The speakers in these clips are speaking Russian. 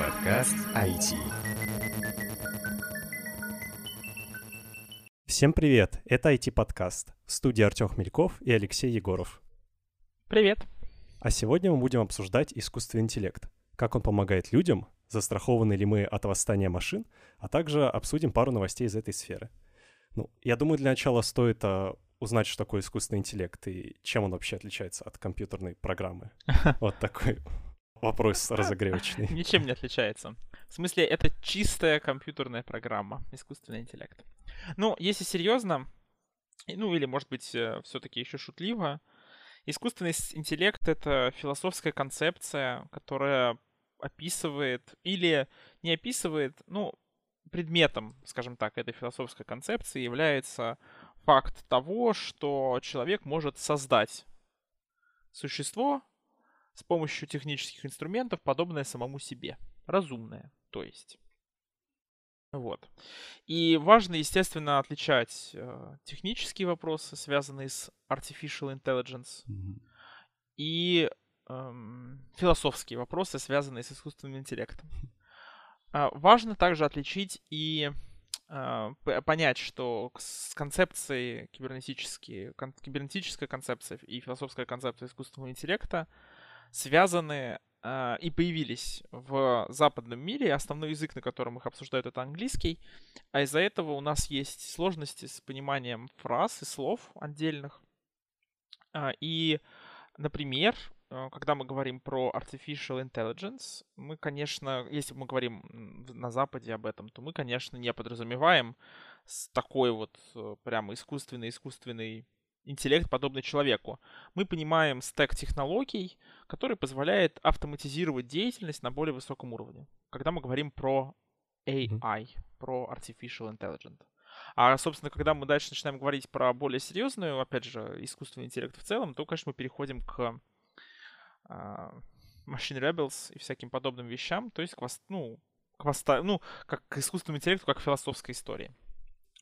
Подкаст IT. Всем привет! Это IT-подкаст. В студии Артем Хмельков и Алексей Егоров. Привет! А сегодня мы будем обсуждать искусственный интеллект. Как он помогает людям, застрахованы ли мы от восстания машин, а также обсудим пару новостей из этой сферы. Ну, я думаю, для начала стоит а, узнать, что такое искусственный интеллект и чем он вообще отличается от компьютерной программы. Вот такой вопрос разогревочный. Ничем не отличается. В смысле, это чистая компьютерная программа, искусственный интеллект. Ну, если серьезно, ну или, может быть, э, все-таки еще шутливо, искусственный интеллект — это философская концепция, которая описывает или не описывает, ну, предметом, скажем так, этой философской концепции является факт того, что человек может создать существо с помощью технических инструментов, подобное самому себе. Разумное, то есть. Вот. И важно, естественно, отличать э, технические вопросы, связанные с artificial intelligence, mm-hmm. и э, философские вопросы, связанные с искусственным интеллектом. Э, важно также отличить и э, понять, что с концепцией кибернетические, кон, кибернетическая концепция и философская концепция искусственного интеллекта связаны э, и появились в западном мире. Основной язык, на котором их обсуждают, это английский. А из-за этого у нас есть сложности с пониманием фраз и слов отдельных. Э, и, например, э, когда мы говорим про artificial intelligence, мы, конечно, если мы говорим на Западе об этом, то мы, конечно, не подразумеваем такой вот э, прямо искусственный-искусственный интеллект, подобный человеку. Мы понимаем стек технологий, который позволяет автоматизировать деятельность на более высоком уровне. Когда мы говорим про AI, про Artificial Intelligence. А, собственно, когда мы дальше начинаем говорить про более серьезную, опять же, искусственный интеллект в целом, то, конечно, мы переходим к uh, Machine Rebels и всяким подобным вещам, то есть к, ну, к, воста... ну, как к искусственному интеллекту, как к философской истории.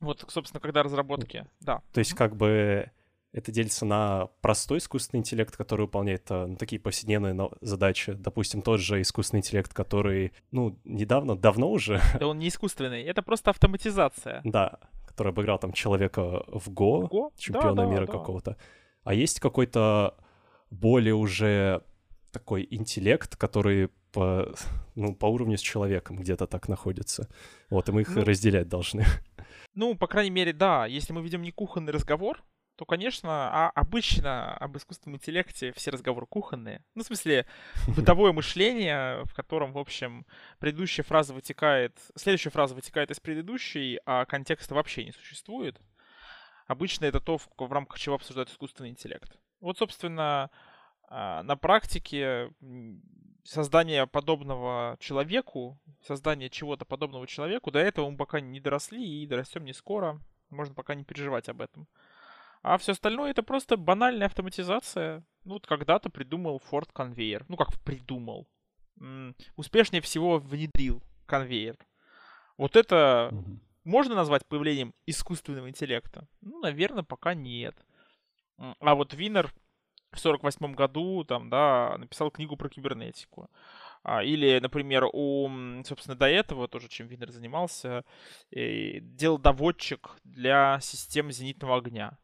Вот, собственно, когда разработки, да. То есть, как бы это делится на простой искусственный интеллект, который выполняет ну, такие повседневные задачи. Допустим, тот же искусственный интеллект, который, ну, недавно, давно уже... Да он не искусственный, это просто автоматизация. Да, который обыграл там человека в Го, Го? чемпиона да, мира да. какого-то. А есть какой-то более уже такой интеллект, который по, ну, по уровню с человеком где-то так находится. Вот, и мы их ну, разделять должны. Ну, по крайней мере, да. Если мы ведем не кухонный разговор, то, конечно, а обычно об искусственном интеллекте все разговоры кухонные. Ну, в смысле, бытовое мышление, в котором, в общем, предыдущая фраза вытекает, следующая фраза вытекает из предыдущей, а контекста вообще не существует. Обычно это то, в, рамках чего обсуждают искусственный интеллект. Вот, собственно, а, на практике создание подобного человеку, создание чего-то подобного человеку, до этого мы пока не доросли и дорастем не скоро. Можно пока не переживать об этом. А все остальное это просто банальная автоматизация. Ну, вот когда-то придумал Ford конвейер. Ну, как придумал. М-м, успешнее всего внедрил конвейер. Вот это mm-hmm. можно назвать появлением искусственного интеллекта? Ну, наверное, пока нет. А вот Винер в 48 году, там, да, написал книгу про кибернетику. А, или, например, у, собственно, до этого, тоже чем Винер занимался, э, делал доводчик для систем зенитного огня.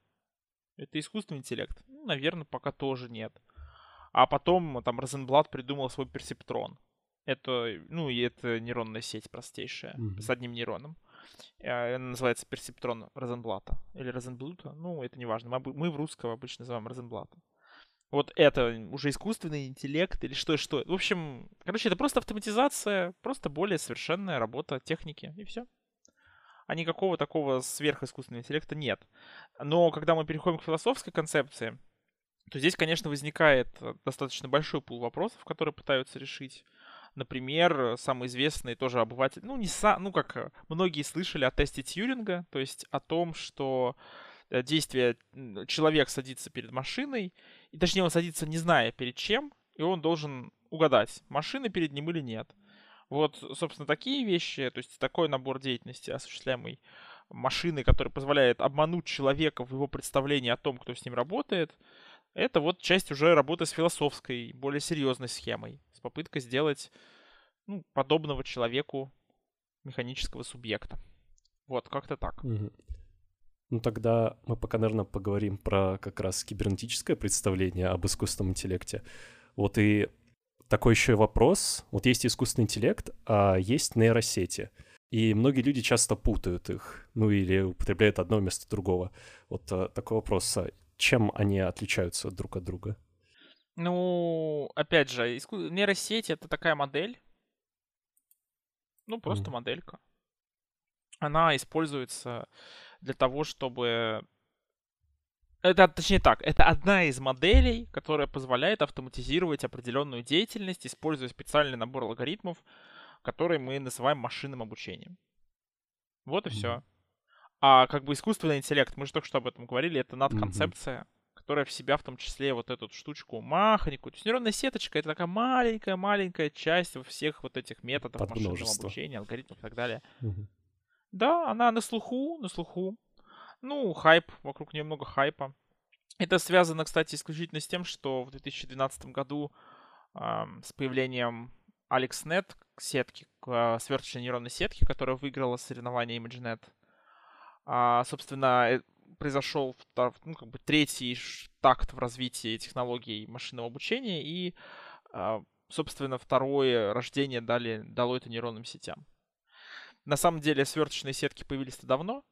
Это искусственный интеллект? Ну, наверное, пока тоже нет. А потом там Розенблат придумал свой персептрон. Это, ну, и это нейронная сеть простейшая, mm-hmm. с одним нейроном. Она называется персептрон Розенблата. Или Розенблута. Ну, это не важно. Мы, мы в русском обычно называем Розенблата. Вот это уже искусственный интеллект или что что. В общем, короче, это просто автоматизация, просто более совершенная работа техники, и все а никакого такого сверхискусственного интеллекта нет. Но когда мы переходим к философской концепции, то здесь, конечно, возникает э, достаточно большой пул вопросов, которые пытаются решить. Например, самый известный тоже обыватель, ну, не са, ну, как э, многие слышали о тесте Тьюринга, то есть о том, что э, действие человек садится перед машиной, и точнее он садится не зная перед чем, и он должен угадать, машина перед ним или нет. Вот, собственно, такие вещи, то есть такой набор деятельности, осуществляемый машиной, который позволяет обмануть человека в его представлении о том, кто с ним работает, это вот часть уже работы с философской, более серьезной схемой, с попыткой сделать ну, подобного человеку механического субъекта. Вот, как-то так. Ну тогда мы пока, наверное, поговорим про как раз кибернетическое представление об искусственном интеллекте. Вот и такой еще вопрос. Вот есть искусственный интеллект, а есть нейросети. И многие люди часто путают их, ну или употребляют одно вместо другого. Вот а, такой вопрос. А чем они отличаются друг от друга? Ну, опять же, иску... нейросеть — это такая модель. Ну, просто mm. моделька. Она используется для того, чтобы... Это, точнее так, это одна из моделей, которая позволяет автоматизировать определенную деятельность, используя специальный набор алгоритмов, который мы называем машинным обучением. Вот и mm-hmm. все. А как бы искусственный интеллект, мы же только что об этом говорили, это надконцепция, mm-hmm. которая в себя в том числе вот эту штучку махонькую. То есть нейронная сеточка это такая маленькая-маленькая часть во всех вот этих методов машинного обучения, алгоритмов и так далее. Mm-hmm. Да, она на слуху, на слуху. Ну, хайп, вокруг нее много хайпа. Это связано, кстати, исключительно с тем, что в 2012 году э, с появлением AlexNet сетки, э, сверхчной нейронной сетки, которая выиграла соревнование ImageNet, э, собственно, произошел ну, как бы третий такт в развитии технологий машинного обучения, и, э, собственно, второе рождение дали, дало это нейронным сетям. На самом деле сверточные сетки появились-то давно.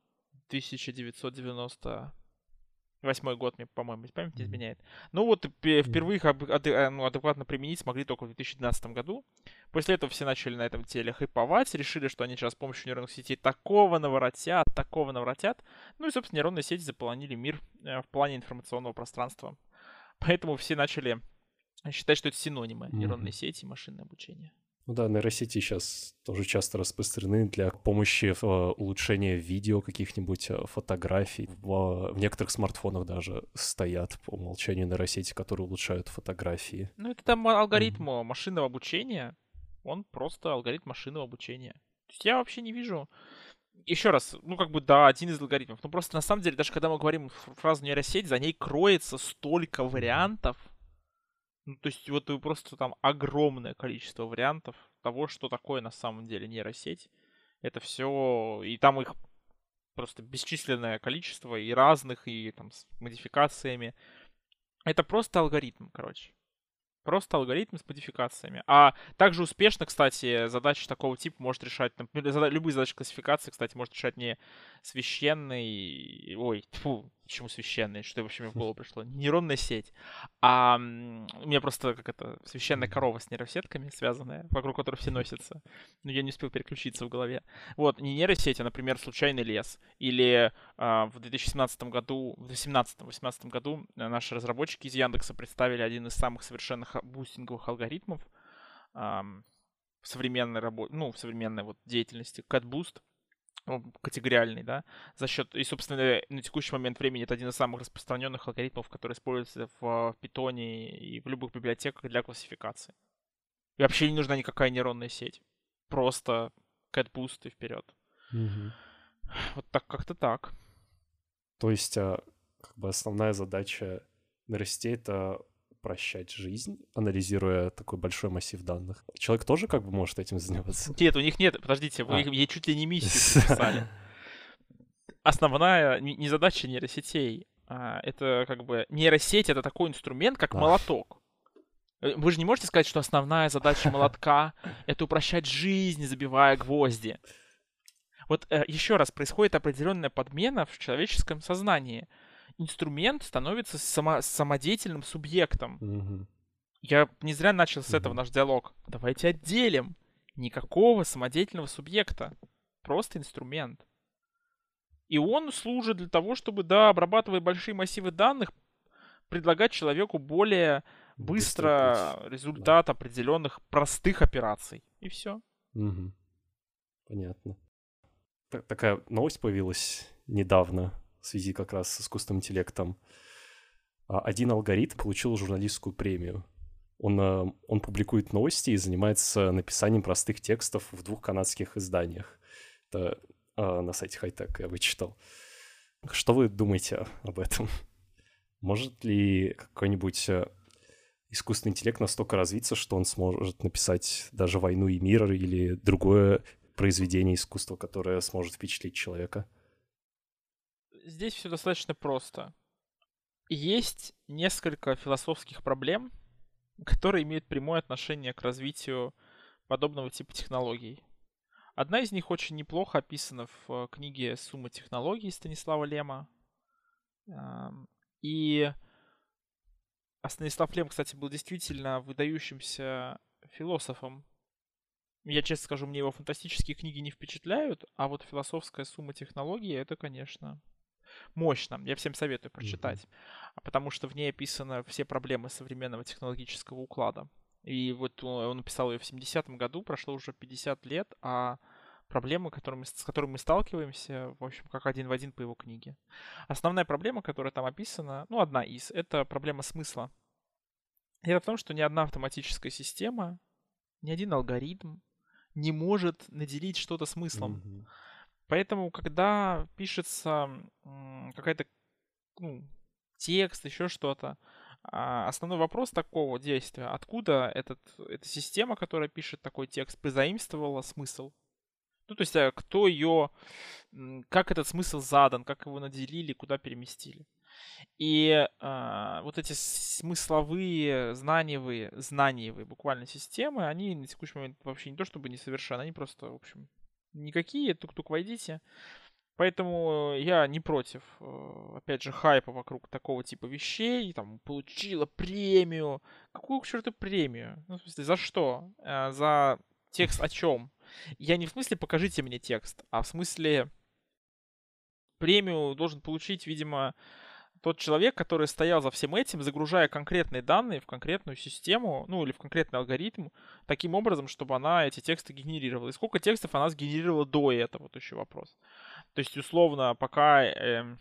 1998 год, мне, по-моему, память не изменяет. Ну вот впервые их э, ну, адекватно применить смогли только в 2012 году. После этого все начали на этом теле хайповать, решили, что они сейчас с помощью нейронных сетей такого наворотят, такого наворотят. Ну и, собственно, нейронные сети заполонили мир э, в плане информационного пространства. Поэтому все начали считать, что это синонимы нейронные сети и машинное обучение. Ну да, нейросети сейчас тоже часто распространены для помощи в э, улучшении видео каких-нибудь э, фотографий. В, в некоторых смартфонах даже стоят по умолчанию нейросети, которые улучшают фотографии. Ну это там алгоритм mm-hmm. машинного обучения. Он просто алгоритм машинного обучения. То есть я вообще не вижу... Еще раз, ну как бы да, один из алгоритмов. Но просто на самом деле, даже когда мы говорим фразу нейросеть, за ней кроется столько вариантов, ну, то есть вот просто там огромное количество вариантов того, что такое на самом деле нейросеть. Это все, и там их просто бесчисленное количество, и разных, и там с модификациями. Это просто алгоритм, короче. Просто алгоритм с модификациями. А также успешно, кстати, задачи такого типа может решать, например, любые задачи классификации, кстати, может решать не священный, ой, фу, почему священный, что вообще мне в голову пришло, нейронная сеть, а у меня просто как это, священная корова с нейросетками связанная, вокруг которой все носятся, но я не успел переключиться в голове. Вот, не нейросеть, а, например, случайный лес, или а, в 2017 году, в 2017-2018 году наши разработчики из Яндекса представили один из самых совершенных бустинговых алгоритмов а, в современной работе, ну, в современной вот деятельности, CatBoost, категориальный, да, за счет, и, собственно, на текущий момент времени это один из самых распространенных алгоритмов, который используется в питоне и в любых библиотеках для классификации. И вообще не нужна никакая нейронная сеть. Просто CatBoost и вперед. Угу. Вот так как-то так. То есть, а, как бы основная задача нейросетей — это упрощать жизнь, анализируя такой большой массив данных. Человек тоже как бы может этим заниматься? Нет, у них нет, подождите, вы а. ей чуть ли не миссию написали. Основная не задача нейросетей, а это как бы нейросеть это такой инструмент, как молоток. Э, вы же не можете сказать, что основная задача молотка — это упрощать жизнь, забивая гвозди. Вот э, еще раз, происходит определенная подмена в человеческом сознании — инструмент становится само, самодеятельным субъектом. Угу. Я не зря начал с угу. этого наш диалог. Давайте отделим. Никакого самодеятельного субъекта. Просто инструмент. И он служит для того, чтобы, да, обрабатывая большие массивы данных, предлагать человеку более быстро результат да. определенных простых операций. И все. Угу. Понятно. Так, такая новость появилась недавно в связи как раз с искусственным интеллектом. А, один алгоритм получил журналистскую премию. Он, э, он публикует новости и занимается написанием простых текстов в двух канадских изданиях. Это э, на сайте Хайтек я вычитал. Что вы думаете об этом? Может ли какой-нибудь, э, искусственный интеллект настолько развиться, что он сможет написать даже «Войну и мир» или другое произведение искусства, которое сможет впечатлить человека? Здесь все достаточно просто. Есть несколько философских проблем, которые имеют прямое отношение к развитию подобного типа технологий. Одна из них очень неплохо описана в э, книге «Сумма технологий» Станислава Лема. И а Станислав Лем, кстати, был действительно выдающимся философом. Я честно скажу, мне его фантастические книги не впечатляют, а вот философская сумма технологий это, конечно, мощно. Я всем советую прочитать, mm-hmm. потому что в ней описаны все проблемы современного технологического уклада. И вот он написал ее в 70-м году, прошло уже 50 лет, а проблемы, которыми, с которыми мы сталкиваемся, в общем, как один в один по его книге. Основная проблема, которая там описана, ну, одна из, это проблема смысла. Дело в том, что ни одна автоматическая система, ни один алгоритм не может наделить что-то смыслом. Mm-hmm. Поэтому, когда пишется какая-то ну, текст, еще что-то, а, основной вопрос такого действия, откуда этот, эта система, которая пишет такой текст, позаимствовала смысл. Ну, то есть, а, кто ее, как этот смысл задан, как его наделили, куда переместили. И э, вот эти смысловые, знаниевые, знаниевые буквально системы, они на текущий момент вообще не то чтобы несовершенны, они просто, в общем, никакие, тук-тук войдите. Поэтому я не против, э, опять же, хайпа вокруг такого типа вещей. Там, получила премию. Какую к черту премию? Ну, в смысле, за что? Э, за текст о чем? Я не в смысле покажите мне текст, а в смысле премию должен получить, видимо, тот человек, который стоял за всем этим, загружая конкретные данные в конкретную систему, ну или в конкретный алгоритм, таким образом, чтобы она эти тексты генерировала. И сколько текстов она сгенерировала до этого, вот еще вопрос. То есть, условно, пока... Э,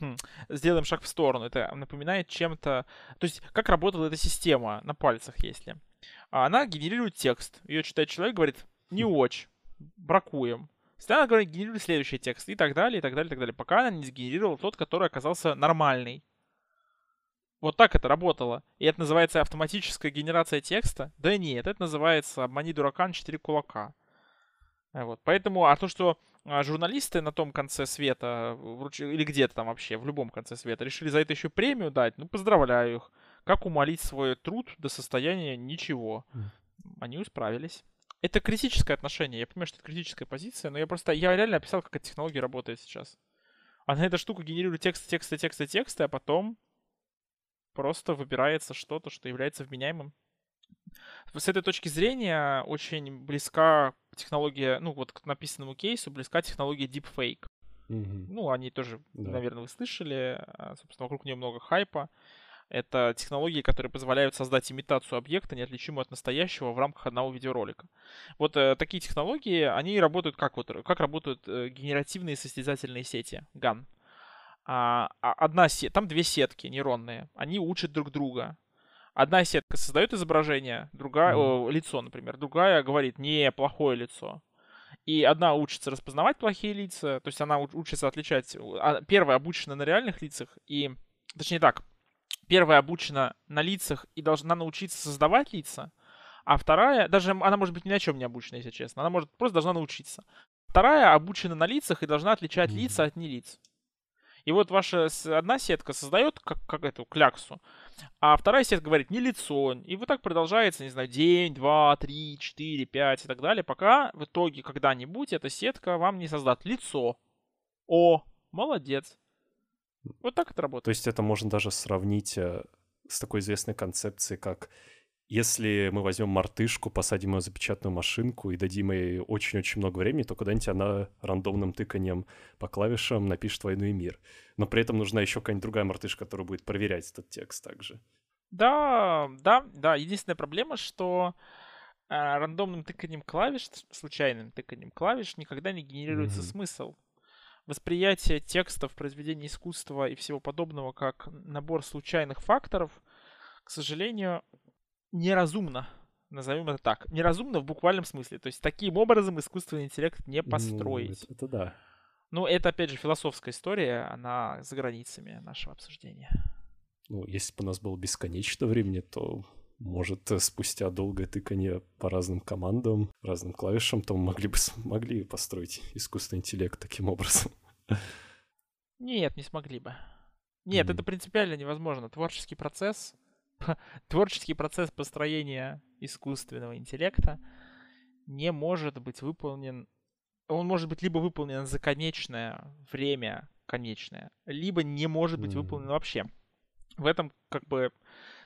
хм, сделаем шаг в сторону. Это напоминает чем-то... То есть, как работала эта система на пальцах, если. Она генерирует текст. Ее читает человек, говорит, не очень, бракуем. Постоянно говорит, генерируй следующий текст и так далее, и так далее, и так далее, пока она не сгенерировала тот, который оказался нормальный. Вот так это работало. И это называется автоматическая генерация текста? Да нет, это называется «обмани дурака на 4 кулака». Э, вот. Поэтому, а то, что а, журналисты на том конце света, или где-то там вообще, в любом конце света, решили за это еще премию дать, ну, поздравляю их. Как умолить свой труд до состояния ничего? Они справились. Это критическое отношение. Я понимаю, что это критическая позиция, но я просто... Я реально описал, как эта технология работает сейчас. Она эта штука генерирует тексты, тексты, тексты, тексты, а потом просто выбирается что-то, что является вменяемым. С этой точки зрения очень близка технология, ну вот к написанному кейсу, близка технология Deepfake. Mm-hmm. Ну, они тоже, да. наверное, вы слышали. А, собственно, вокруг нее много хайпа. Это технологии, которые позволяют создать имитацию объекта, неотличимую от настоящего в рамках одного видеоролика. Вот э, такие технологии, они работают как вот, как работают э, генеративные состязательные сети, GAN. А, а, одна сеть, там две сетки нейронные, они учат друг друга. Одна сетка создает изображение, другая, mm-hmm. о, лицо, например, другая говорит, не, плохое лицо. И одна учится распознавать плохие лица, то есть она учится отличать, а, первая обучена на реальных лицах, и, точнее так, первая обучена на лицах и должна научиться создавать лица, а вторая, даже она может быть ни на чем не обучена, если честно, она может просто должна научиться. Вторая обучена на лицах и должна отличать лица от нелиц. И вот ваша одна сетка создает как, как эту кляксу, а вторая сетка говорит не лицо. И вот так продолжается, не знаю, день, два, три, четыре, пять и так далее, пока в итоге когда-нибудь эта сетка вам не создаст лицо. О, молодец. Вот так это работает. То есть это можно даже сравнить э, с такой известной концепцией, как если мы возьмем мартышку, посадим ее за печатную машинку и дадим ей очень-очень много времени, то куда-нибудь она рандомным тыканием по клавишам напишет «Войну и мир». Но при этом нужна еще какая-нибудь другая мартышка, которая будет проверять этот текст также. Да, да, да. Единственная проблема, что э, рандомным тыканием клавиш, случайным тыканием клавиш никогда не генерируется mm-hmm. смысл восприятие текста в произведении искусства и всего подобного как набор случайных факторов, к сожалению, неразумно. Назовем это так. Неразумно в буквальном смысле. То есть таким образом искусственный интеллект не построить. Ну, это, это да. Ну, это, опять же, философская история, она за границами нашего обсуждения. Ну, если бы у нас было бесконечно времени, то может, спустя долгое тыканье по разным командам, разным клавишам, то мы могли бы смогли построить искусственный интеллект таким образом. Нет, не смогли бы. Нет, mm-hmm. это принципиально невозможно. Творческий процесс, творческий процесс построения искусственного интеллекта не может быть выполнен. Он может быть либо выполнен за конечное время, конечное, либо не может быть mm-hmm. выполнен вообще. В этом как бы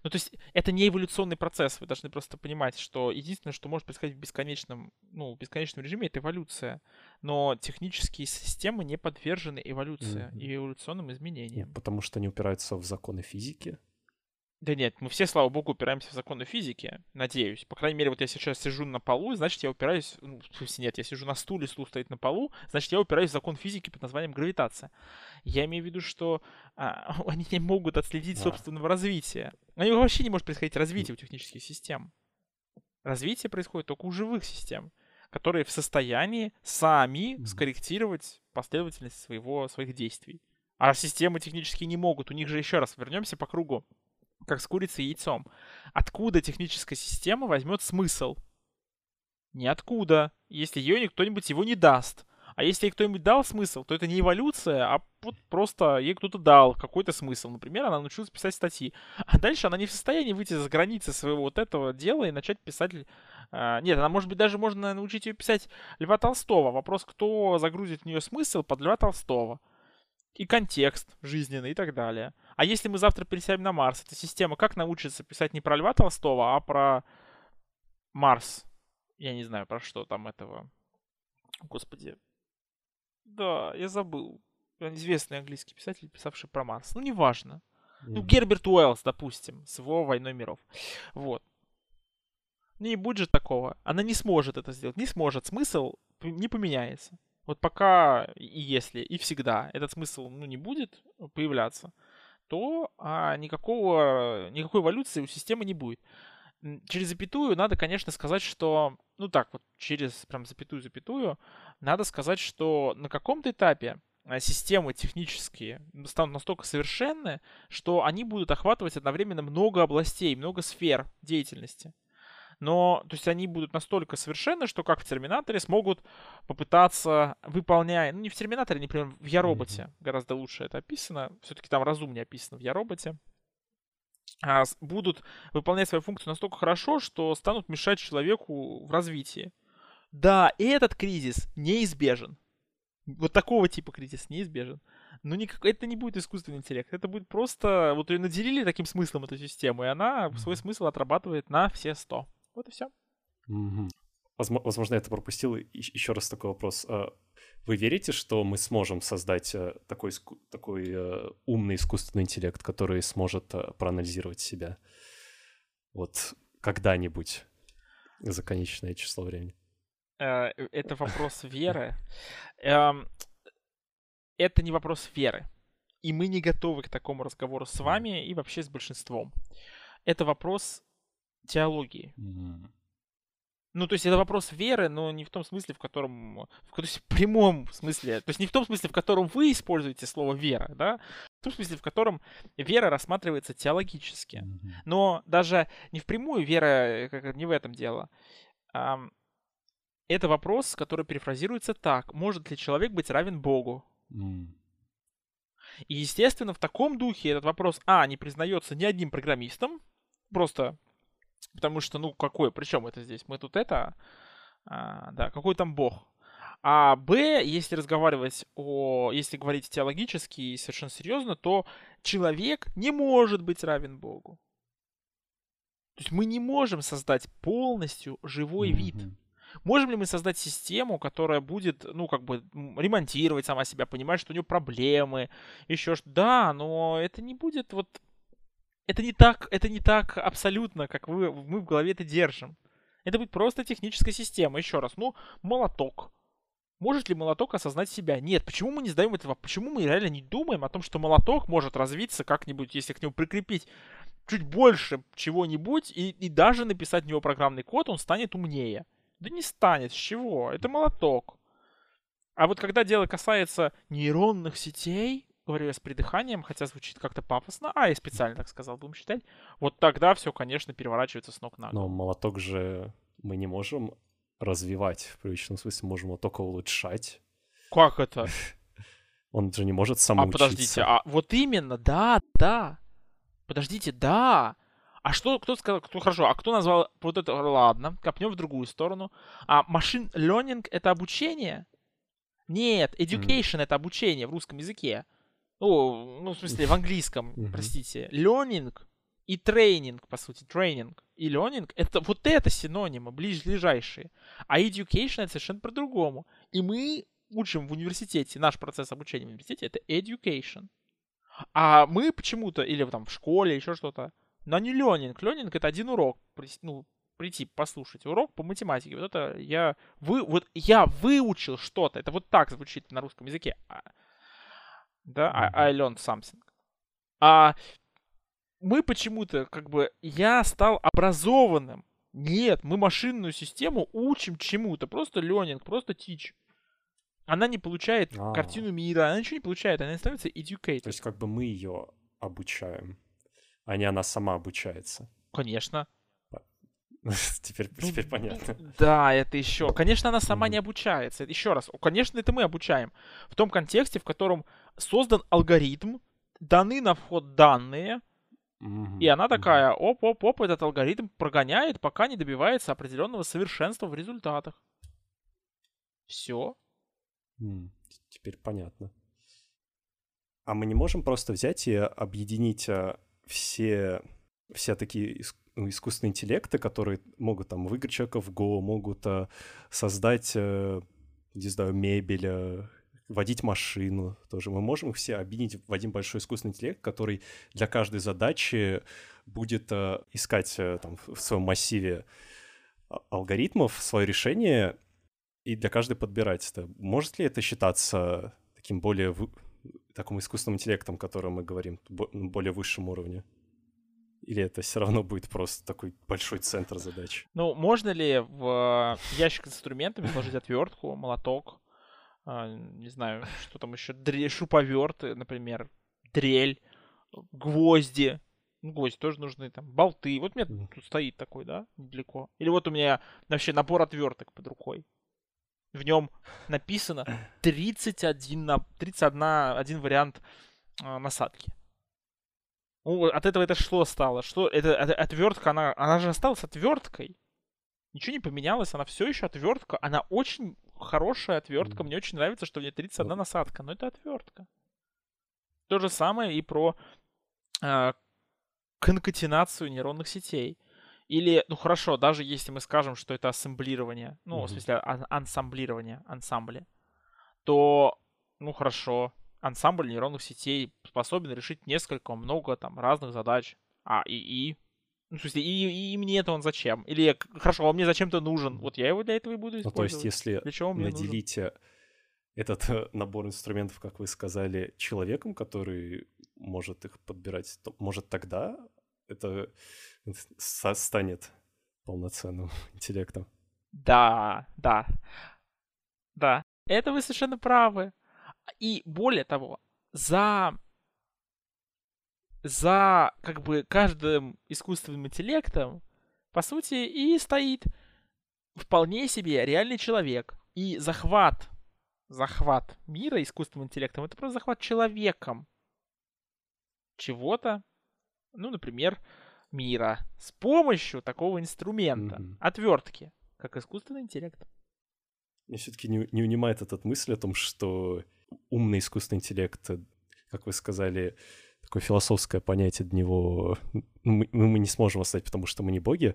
ну, то есть это не эволюционный процесс, вы должны просто понимать, что единственное, что может происходить в бесконечном, ну, в бесконечном режиме, это эволюция. Но технические системы не подвержены эволюции mm-hmm. и эволюционным изменениям. Потому что они упираются в законы физики, да нет, мы все, слава богу, упираемся в законы физики, надеюсь. По крайней мере, вот я сейчас сижу на полу, значит, я упираюсь... Ну, в смысле, нет, я сижу на стуле, стул стоит на полу, значит, я упираюсь в закон физики под названием гравитация. Я имею в виду, что а, они не могут отследить да. собственного развития. У них вообще не может происходить развитие у технических систем. Развитие происходит только у живых систем, которые в состоянии сами скорректировать последовательность своего, своих действий. А системы технические не могут. У них же еще раз вернемся по кругу как с курицей и яйцом. Откуда техническая система возьмет смысл? Ниоткуда, если ее кто-нибудь его не даст. А если ей кто-нибудь дал смысл, то это не эволюция, а вот просто ей кто-то дал какой-то смысл. Например, она научилась писать статьи. А дальше она не в состоянии выйти за границы своего вот этого дела и начать писать... А, нет, она, может быть, даже можно научить ее писать Льва Толстого. Вопрос, кто загрузит в нее смысл под Льва Толстого и контекст жизненный и так далее. А если мы завтра пересядем на Марс, эта система как научится писать не про Льва Толстого, а про Марс? Я не знаю, про что там этого. Господи. Да, я забыл. Известный английский писатель, писавший про Марс. Ну, неважно. Mm-hmm. Ну, Герберт Уэллс, допустим, с его «Войной миров». Вот. Ну, не будет же такого. Она не сможет это сделать. Не сможет. Смысл не поменяется. Вот пока и если, и всегда этот смысл ну, не будет появляться, то а, никакого, никакой эволюции у системы не будет. Через запятую надо, конечно, сказать, что, ну так вот, через прям запятую-запятую, надо сказать, что на каком-то этапе а, системы технические станут настолько совершенны, что они будут охватывать одновременно много областей, много сфер деятельности но, то есть они будут настолько совершенны, что как в Терминаторе смогут попытаться, выполняя, ну не в Терминаторе, например, в Я-роботе, mm-hmm. гораздо лучше это описано, все-таки там разумнее описано в Я-роботе, а, будут выполнять свою функцию настолько хорошо, что станут мешать человеку в развитии. Да, и этот кризис неизбежен. Вот такого типа кризис неизбежен. Но никак, это не будет искусственный интеллект. Это будет просто... Вот ее наделили таким смыслом, эту систему, и она свой смысл отрабатывает на все сто. Вот и все. Угу. Возможно, я это пропустил. Еще раз такой вопрос. А вы верите, что мы сможем создать э, такой, такой э, умный искусственный интеллект, который сможет э, проанализировать себя? Вот когда-нибудь за конечное число времени? Это вопрос веры. Эм, это не вопрос веры. И мы не готовы к такому разговору с вами и вообще с большинством. Это вопрос теологии. Mm-hmm. Ну, то есть это вопрос веры, но не в том смысле, в котором... В, то есть в прямом смысле. То есть не в том смысле, в котором вы используете слово «вера», да? В том смысле, в котором вера рассматривается теологически. Mm-hmm. Но даже не впрямую вера, э, как, не в этом дело. А, это вопрос, который перефразируется так. Может ли человек быть равен Богу? И, естественно, в таком духе этот вопрос, а, не признается ни одним программистом, просто Потому что, ну, какой, причем это здесь? Мы тут это, а, да, какой там бог? А Б, если разговаривать о, если говорить теологически и совершенно серьезно, то человек не может быть равен Богу. То есть мы не можем создать полностью живой mm-hmm. вид. Можем ли мы создать систему, которая будет, ну, как бы, ремонтировать сама себя, понимать, что у нее проблемы, еще что Да, но это не будет вот это не так, это не так абсолютно, как вы, мы в голове это держим. Это будет просто техническая система. Еще раз, ну, молоток. Может ли молоток осознать себя? Нет. Почему мы не задаем этого? Почему мы реально не думаем о том, что молоток может развиться как-нибудь, если к нему прикрепить чуть больше чего-нибудь и, и даже написать в него программный код, он станет умнее? Да не станет. С чего? Это молоток. А вот когда дело касается нейронных сетей, говорю я с придыханием, хотя звучит как-то пафосно, а я специально так сказал, будем считать, вот тогда все, конечно, переворачивается с ног на голову. Но молоток же мы не можем развивать, в привычном смысле можем его только улучшать. Как это? Он же не может сам А подождите, а вот именно, да, да. Подождите, да. А что, кто сказал, кто хорошо, а кто назвал вот это, ладно, копнем в другую сторону. А машин learning это обучение? Нет, education mm. это обучение в русском языке. О, ну, в смысле, в английском, mm-hmm. простите. Learning и тренинг, по сути, тренинг и learning, это вот это синонимы, ближайшие. А education это совершенно по-другому. И мы учим в университете, наш процесс обучения в университете это education. А мы почему-то, или там в школе, еще что-то, но не ленинг. Ленинг это один урок. Ну, прийти послушать урок по математике. Вот это я, вы, вот я выучил что-то. Это вот так звучит на русском языке. А, да, I, I learned something. А мы почему-то, как бы, я стал образованным. Нет, мы машинную систему учим чему-то. Просто ленинг, просто teach она не получает А-а-а. картину мира, она ничего не получает, она становится educated. То есть как бы мы ее обучаем, а не она сама обучается. Конечно. Теперь, ну, теперь понятно. Да, это еще. Конечно, она сама не обучается. Еще раз, конечно, это мы обучаем. В том контексте, в котором создан алгоритм, даны на вход данные, и она такая, оп-оп-оп, этот алгоритм прогоняет, пока не добивается определенного совершенства в результатах. Все. Теперь понятно. А мы не можем просто взять и объединить а, все, все такие ну, искусственные интеллекты, которые могут там выиграть человека в Go, могут а, создать, а, не знаю, мебель, водить машину тоже. Мы можем их все объединить в один большой искусственный интеллект, который для каждой задачи будет а, искать а, там, в своем массиве алгоритмов свое решение и для каждой подбирать это. Может ли это считаться таким более таким искусственным интеллектом, о котором мы говорим, на более высшем уровне? Или это все равно будет просто такой большой центр задач? Ну, можно ли в ящик с инструментами сложить отвертку, молоток, а, не знаю, что там еще, дре... шуповерт, например, дрель, гвозди, ну, гвозди тоже нужны, там, болты. Вот у меня тут стоит такой, да, недалеко. Или вот у меня вообще набор отверток под рукой. В нем написано 31, на, 31 один вариант э, насадки. Ну, от этого это что стало? Что это, это отвертка, она, она же осталась отверткой. Ничего не поменялось, она все еще отвертка. Она очень хорошая отвертка. Мне очень нравится, что в ней 31 насадка, но это отвертка. То же самое и про э, конкатенацию нейронных сетей. Или, ну хорошо, даже если мы скажем, что это ассемблирование, ну, mm-hmm. в смысле ан- ансамблирование, ансамбли, то, ну хорошо, ансамбль нейронных сетей способен решить несколько, много там разных задач. А, и, и ну, в смысле, и, и мне это он зачем? Или, хорошо, он мне зачем-то нужен. Вот я его для этого и буду использовать. Ну, то есть, если для чего наделите нужен? этот э, набор инструментов, как вы сказали, человеком, который может их подбирать, то, может тогда это станет полноценным интеллектом. Да, да, да. Это вы совершенно правы. И более того, за за как бы каждым искусственным интеллектом, по сути, и стоит вполне себе реальный человек. И захват, захват мира искусственным интеллектом, это просто захват человеком чего-то, ну, например, мира с помощью такого инструмента, mm-hmm. отвертки, как искусственный интеллект. Мне все-таки не, не унимает этот мысль о том, что умный искусственный интеллект, как вы сказали, такое философское понятие для него ну, мы, мы не сможем оставить, потому что мы не боги.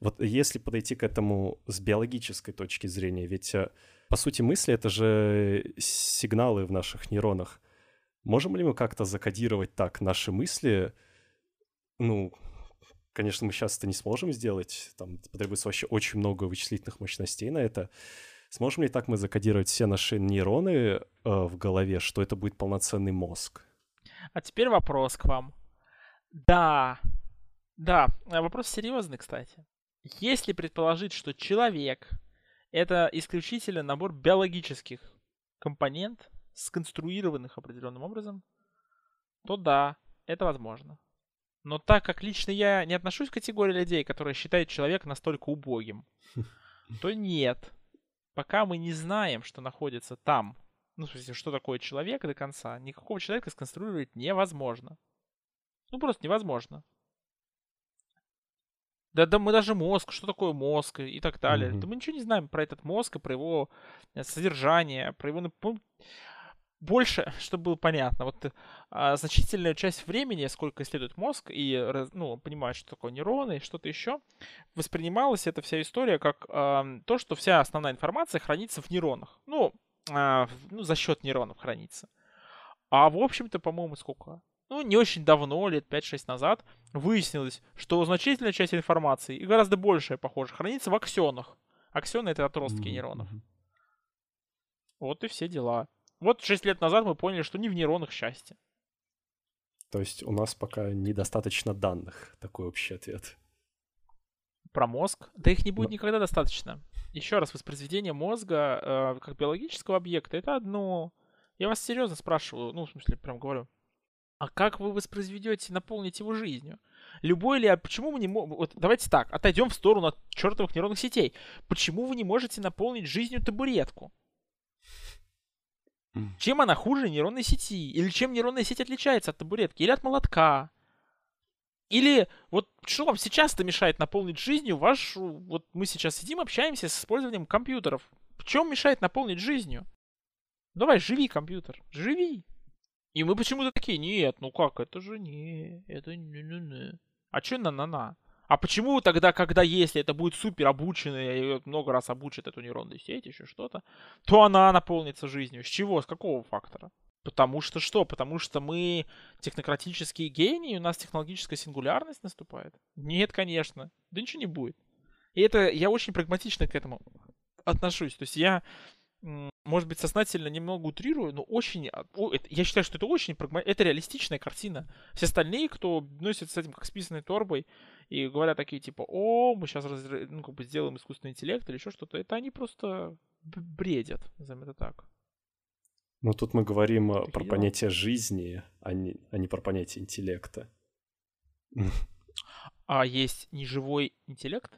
Вот если подойти к этому с биологической точки зрения, ведь э, по сути мысли это же сигналы в наших нейронах. Можем ли мы как-то закодировать так наши мысли, ну, конечно, мы сейчас это не сможем сделать, там потребуется вообще очень много вычислительных мощностей на это. Сможем ли так мы закодировать все наши нейроны э, в голове, что это будет полноценный мозг? А теперь вопрос к вам. Да, да, э, вопрос серьезный, кстати. Если предположить, что человек — это исключительно набор биологических компонент, сконструированных определенным образом, то да, это возможно. Но так как лично я не отношусь к категории людей, которые считают человека настолько убогим, то нет. Пока мы не знаем, что находится там, ну, в смысле, что такое человек до конца, никакого человека сконструировать невозможно. Ну, просто невозможно. Да, да мы даже мозг, что такое мозг и так далее. Mm-hmm. Да мы ничего не знаем про этот мозг и про его э, содержание, про его... Ну, больше, чтобы было понятно, вот а, значительная часть времени, сколько исследует мозг и ну, понимает, что такое нейроны и что-то еще, воспринималась эта вся история как а, то, что вся основная информация хранится в нейронах. Ну, ну за счет нейронов хранится. А в общем-то, по-моему, сколько? Ну, не очень давно, лет 5-6 назад, выяснилось, что значительная часть информации, и гораздо большая, похоже, хранится в аксионах. Аксионы — это отростки mm-hmm. нейронов. Вот и все дела. Вот 6 лет назад мы поняли, что не в нейронах счастье. То есть у нас пока недостаточно данных, такой общий ответ. Про мозг? Да их не будет Но... никогда достаточно. Еще раз, воспроизведение мозга э, как биологического объекта — это одно. Я вас серьезно спрашиваю, ну, в смысле, прям говорю. А как вы воспроизведете, наполните его жизнью? Любой ли, а почему мы не можем... Вот давайте так, отойдем в сторону от чертовых нейронных сетей. Почему вы не можете наполнить жизнью табуретку? Чем она хуже нейронной сети? Или чем нейронная сеть отличается от табуретки? Или от молотка? Или вот что вам сейчас-то мешает наполнить жизнью вашу... Вот мы сейчас сидим, общаемся с использованием компьютеров. В чем мешает наполнить жизнью? Давай, живи, компьютер, живи. И мы почему-то такие, нет, ну как, это же не, это не-не-не. А что на-на-на? А почему тогда, когда если это будет супер обученная и много раз обучит эту нейронную сеть, еще что-то, то она наполнится жизнью? С чего? С какого фактора? Потому что что? Потому что мы технократические гении, у нас технологическая сингулярность наступает? Нет, конечно. Да ничего не будет. И это я очень прагматично к этому отношусь. То есть я может быть, сознательно немного утрирую, но очень... А, я считаю, что это очень прагма... Это реалистичная картина. Все остальные, кто носится с этим как с писаной торбой и говорят такие, типа, о, мы сейчас раз... ну, как бы сделаем искусственный интеллект или еще что-то, это они просто бредят, назовем это так. Ну, тут мы говорим Такие про дела. понятие жизни, а не, а не про понятие интеллекта. А есть неживой интеллект?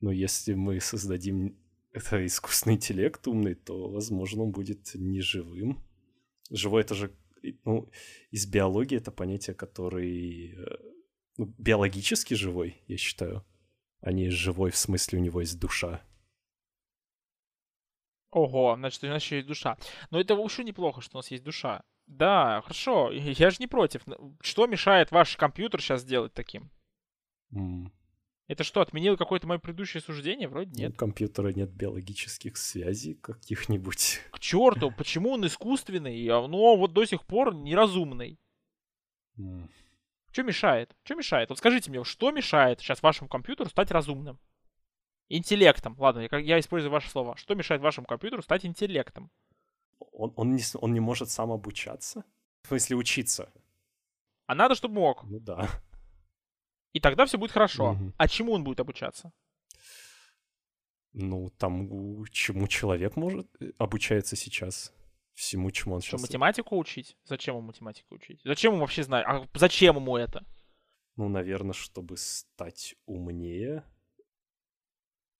Ну, если мы создадим это искусственный интеллект умный, то, возможно, он будет неживым. Живой это же, ну, из биологии это понятие, который э, ну, биологически живой, я считаю, а не живой в смысле у него есть душа. Ого, значит, у нас еще есть душа. Но это уже неплохо, что у нас есть душа. Да, хорошо, я же не против. Что мешает ваш компьютер сейчас сделать таким? Mm. Это что, отменило какое-то мое предыдущее суждение? Вроде нет. У компьютера нет биологических связей каких-нибудь. К черту, почему он искусственный, но вот до сих пор неразумный? Mm. Что мешает? Что мешает? Вот скажите мне, что мешает сейчас вашему компьютеру стать разумным? Интеллектом. Ладно, я, я использую ваши слова. Что мешает вашему компьютеру стать интеллектом? Он, он, не, он не может сам обучаться? В смысле, учиться? А надо, чтобы мог. Ну да. И тогда все будет хорошо. Угу. А чему он будет обучаться? Ну, тому, чему человек может э, обучается сейчас. Всему, чему он сейчас... Что, математику учить? Зачем ему математику учить? Зачем ему вообще знать? А зачем ему это? Ну, наверное, чтобы стать умнее.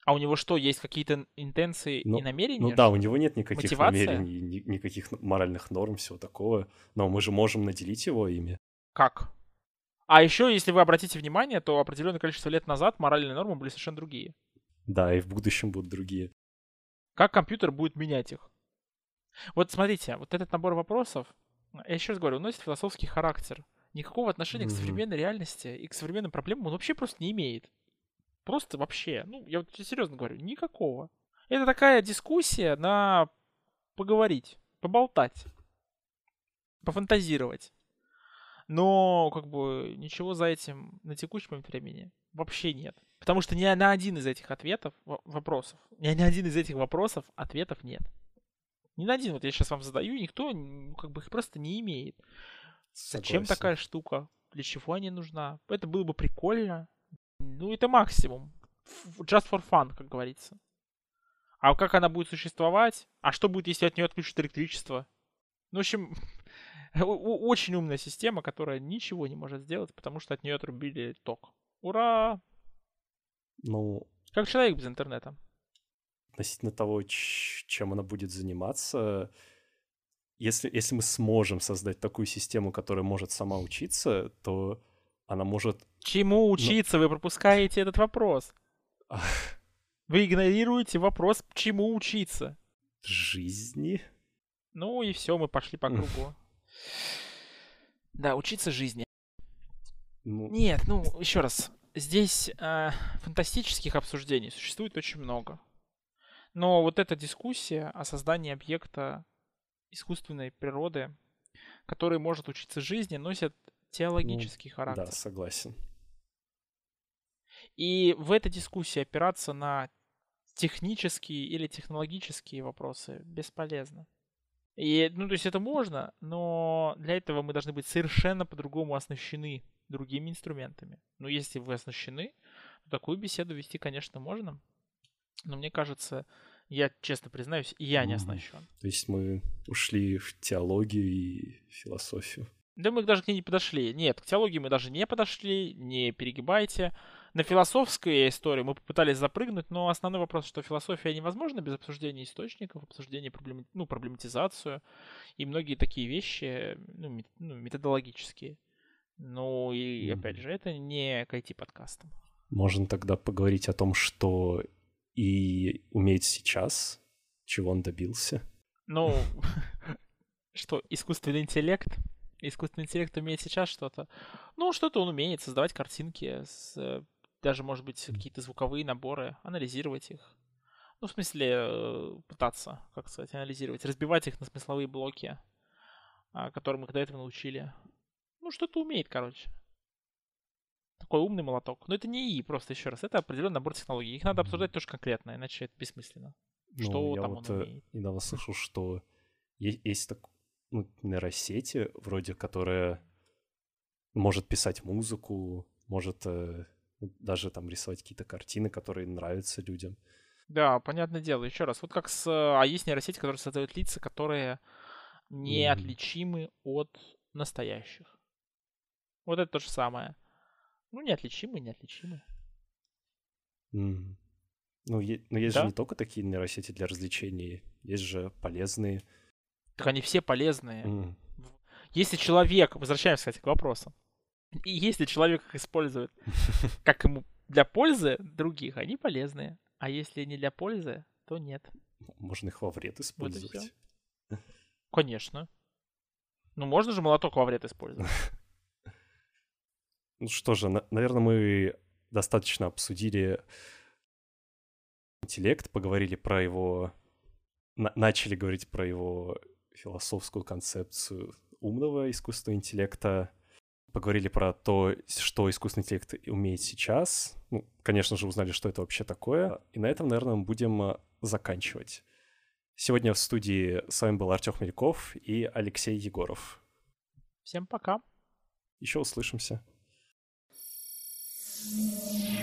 А у него что, есть какие-то интенции ну, и намерения? Ну да, у него нет никаких Мотивация? намерений, ни, никаких моральных норм, всего такого. Но мы же можем наделить его ими. Как? А еще, если вы обратите внимание, то определенное количество лет назад моральные нормы были совершенно другие. Да, и в будущем будут другие. Как компьютер будет менять их? Вот смотрите, вот этот набор вопросов, я еще раз говорю, носит философский характер. Никакого отношения mm-hmm. к современной реальности и к современным проблемам он вообще просто не имеет. Просто вообще. Ну, я вот серьезно говорю, никакого. Это такая дискуссия на поговорить, поболтать, пофантазировать. Но, как бы, ничего за этим на момент времени вообще нет. Потому что ни на один из этих ответов, вопросов, ни на один из этих вопросов ответов нет. Ни на один, вот я сейчас вам задаю, никто как бы их просто не имеет. Согласен. Зачем такая штука? Для чего они нужна? Это было бы прикольно. Ну, это максимум. Just for fun, как говорится. А как она будет существовать? А что будет, если от нее отключат электричество? Ну, в общем, Очень умная система, которая ничего не может сделать, потому что от нее отрубили ток. Ура! Ну... Как человек без интернета. Относительно того, чем она будет заниматься, если, если мы сможем создать такую систему, которая может сама учиться, то она может... Чему учиться? Но... Вы пропускаете этот вопрос. Вы игнорируете вопрос, чему учиться. Жизни? Ну и все, мы пошли по кругу. Да, учиться жизни. Ну... Нет, ну, еще раз. Здесь э, фантастических обсуждений существует очень много. Но вот эта дискуссия о создании объекта искусственной природы, который может учиться жизни, носит теологический ну, характер. Да, согласен. И в этой дискуссии опираться на технические или технологические вопросы бесполезно. И, ну, то есть это можно, но для этого мы должны быть совершенно по-другому оснащены другими инструментами. Но если вы оснащены, то такую беседу вести, конечно, можно. Но мне кажется, я честно признаюсь, я не оснащен. То есть мы ушли в теологию и философию. Да мы даже к ней не подошли. Нет, к теологии мы даже не подошли, не перегибайте. На философскую историю мы попытались запрыгнуть, но основной вопрос, что философия невозможна без обсуждения источников, обсуждения проблем... ну, проблематизацию и многие такие вещи ну, ну, методологические. Ну и, опять же, это не к IT-подкастам. Можно тогда поговорить о том, что и умеет сейчас, чего он добился. Ну, что, искусственный интеллект? Искусственный интеллект умеет сейчас что-то? Ну, что-то он умеет, создавать картинки, с, даже, может быть, какие-то звуковые наборы, анализировать их. Ну, в смысле, э, пытаться, как сказать, анализировать, разбивать их на смысловые блоки, а, которые мы до этого научили. Ну, что-то умеет, короче такой умный молоток. Но это не ИИ, просто еще раз. Это определенный набор технологий. Их надо обсуждать тоже конкретно, иначе это бессмысленно. Ну, что я там вот он э, умеет. недавно слышал, что есть, есть так, ну, нейросети, вроде, которая может писать музыку, может э, даже там рисовать какие-то картины, которые нравятся людям. Да, понятное дело. Еще раз, вот как с... А есть нейросети, которые создают лица, которые неотличимы mm-hmm. от настоящих. Вот это то же самое. Ну, неотличимые, неотличимые. Mm. Ну, е- но есть да? же не только такие нейросети для развлечений, есть же полезные. Так они все полезные. Mm. Если человек, возвращаемся, кстати, к вопросу, и если человек их использует как ему для пользы других, они полезные. А если не для пользы, то нет. Можно их во вред использовать. Вот Конечно. Ну, можно же молоток во вред использовать. Ну что же, на- наверное, мы достаточно обсудили интеллект, поговорили про его... На- начали говорить про его философскую концепцию умного искусственного интеллекта, поговорили про то, что искусственный интеллект умеет сейчас. Ну, конечно же, узнали, что это вообще такое. И на этом, наверное, мы будем э, заканчивать. Сегодня в студии с вами был Артём Мельков и Алексей Егоров. Всем пока. Еще услышимся. Yeah.